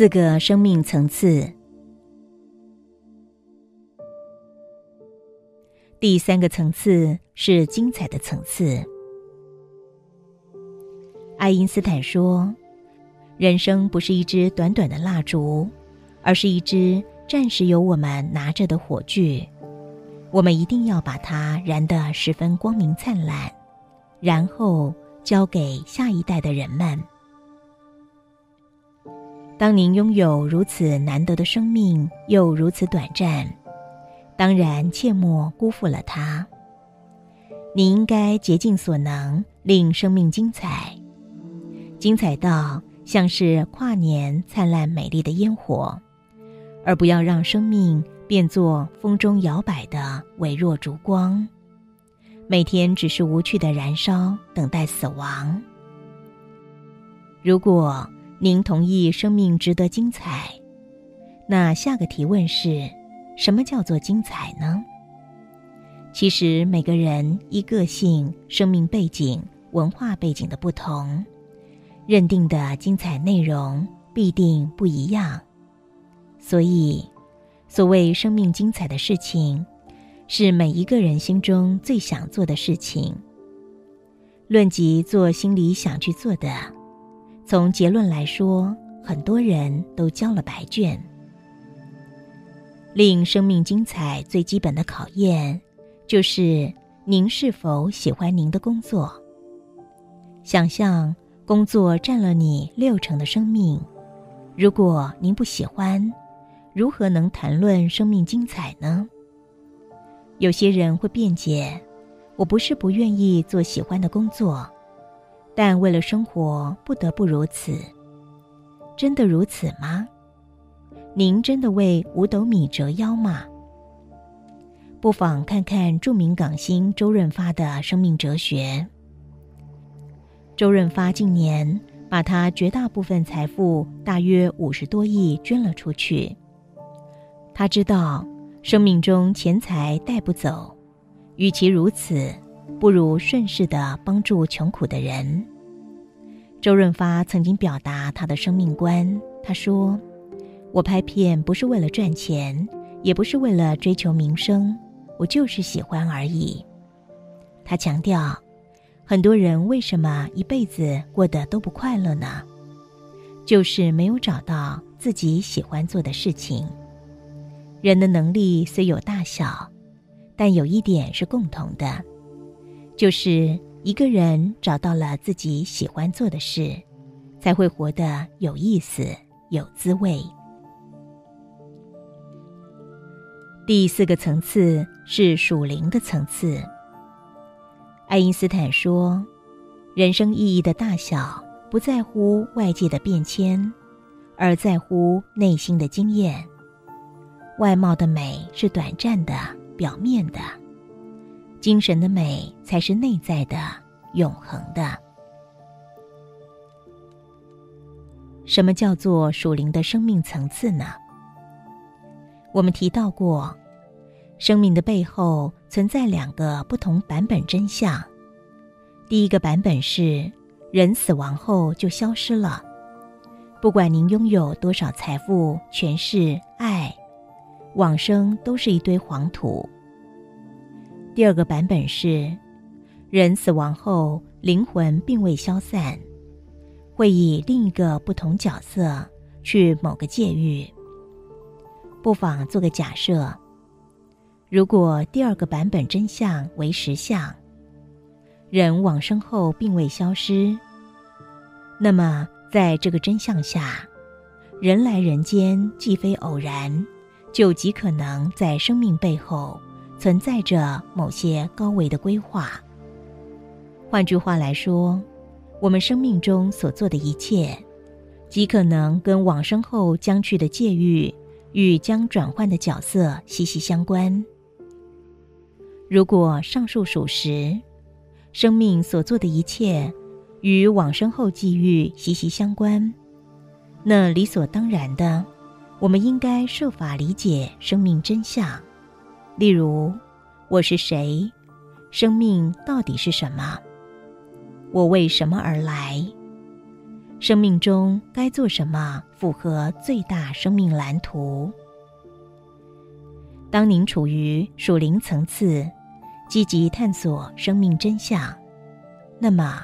四个生命层次。第三个层次是精彩的层次。爱因斯坦说：“人生不是一支短短的蜡烛，而是一支暂时由我们拿着的火炬。我们一定要把它燃得十分光明灿烂，然后交给下一代的人们。”当您拥有如此难得的生命，又如此短暂，当然切莫辜负了它。你应该竭尽所能，令生命精彩，精彩到像是跨年灿烂美丽的烟火，而不要让生命变作风中摇摆的微弱烛光，每天只是无趣的燃烧，等待死亡。如果。您同意生命值得精彩？那下个提问是：什么叫做精彩呢？其实每个人依个性、生命背景、文化背景的不同，认定的精彩内容必定不一样。所以，所谓生命精彩的事情，是每一个人心中最想做的事情。论及做心里想去做的。从结论来说，很多人都交了白卷。令生命精彩最基本的考验，就是您是否喜欢您的工作。想象工作占了你六成的生命，如果您不喜欢，如何能谈论生命精彩呢？有些人会辩解：“我不是不愿意做喜欢的工作。”但为了生活，不得不如此。真的如此吗？您真的为五斗米折腰吗？不妨看看著名港星周润发的生命哲学。周润发近年把他绝大部分财富，大约五十多亿，捐了出去。他知道，生命中钱财带不走，与其如此。不如顺势的帮助穷苦的人。周润发曾经表达他的生命观，他说：“我拍片不是为了赚钱，也不是为了追求名声，我就是喜欢而已。”他强调，很多人为什么一辈子过得都不快乐呢？就是没有找到自己喜欢做的事情。人的能力虽有大小，但有一点是共同的。就是一个人找到了自己喜欢做的事，才会活得有意思、有滋味。第四个层次是属灵的层次。爱因斯坦说：“人生意义的大小不在乎外界的变迁，而在乎内心的经验。外貌的美是短暂的、表面的。”精神的美才是内在的、永恒的。什么叫做属灵的生命层次呢？我们提到过，生命的背后存在两个不同版本真相。第一个版本是，人死亡后就消失了，不管您拥有多少财富、权势、爱，往生都是一堆黄土。第二个版本是，人死亡后灵魂并未消散，会以另一个不同角色去某个界域。不妨做个假设：如果第二个版本真相为实相，人往生后并未消失，那么在这个真相下，人来人间既非偶然，就极可能在生命背后。存在着某些高维的规划。换句话来说，我们生命中所做的一切，极可能跟往生后将去的界域与将转换的角色息息相关。如果上述属实，生命所做的一切与往生后际遇息息相关，那理所当然的，我们应该设法理解生命真相。例如，我是谁？生命到底是什么？我为什么而来？生命中该做什么符合最大生命蓝图。当您处于属灵层次，积极探索生命真相，那么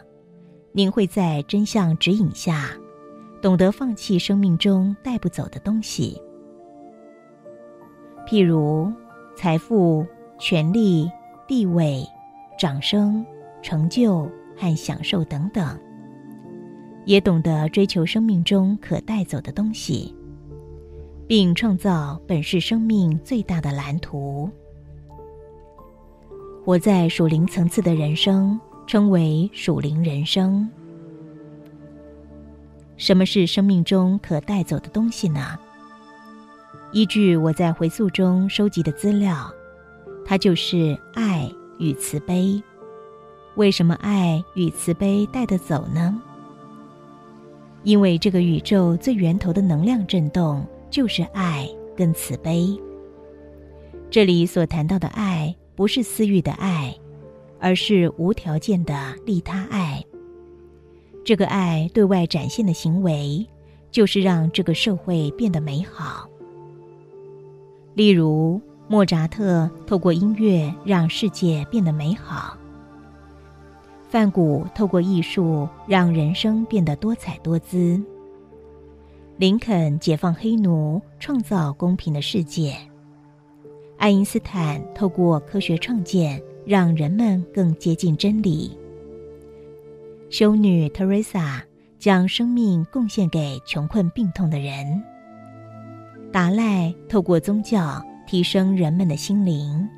您会在真相指引下，懂得放弃生命中带不走的东西，譬如财富、权力、地位、掌声、成就和享受等等，也懂得追求生命中可带走的东西。并创造本是生命最大的蓝图。活在属灵层次的人生，称为属灵人生。什么是生命中可带走的东西呢？依据我在回溯中收集的资料，它就是爱与慈悲。为什么爱与慈悲带得走呢？因为这个宇宙最源头的能量震动。就是爱跟慈悲。这里所谈到的爱，不是私欲的爱，而是无条件的利他爱。这个爱对外展现的行为，就是让这个社会变得美好。例如，莫扎特透过音乐让世界变得美好；梵谷透过艺术让人生变得多彩多姿。林肯解放黑奴，创造公平的世界；爱因斯坦透过科学创建，让人们更接近真理；修女特蕾莎将生命贡献给穷困病痛的人；达赖透过宗教提升人们的心灵。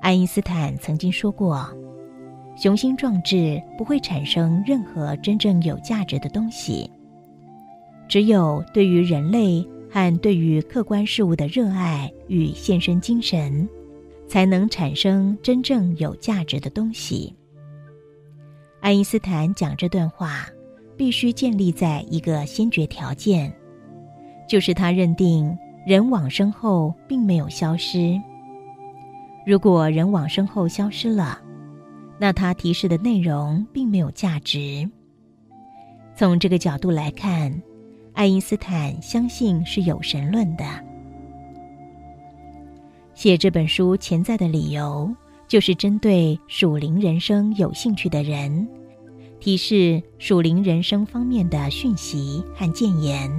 爱因斯坦曾经说过：“雄心壮志不会产生任何真正有价值的东西。”只有对于人类和对于客观事物的热爱与献身精神，才能产生真正有价值的东西。爱因斯坦讲这段话，必须建立在一个先决条件，就是他认定人往生后并没有消失。如果人往生后消失了，那他提示的内容并没有价值。从这个角度来看。爱因斯坦相信是有神论的。写这本书潜在的理由，就是针对属灵人生有兴趣的人，提示属灵人生方面的讯息和谏言。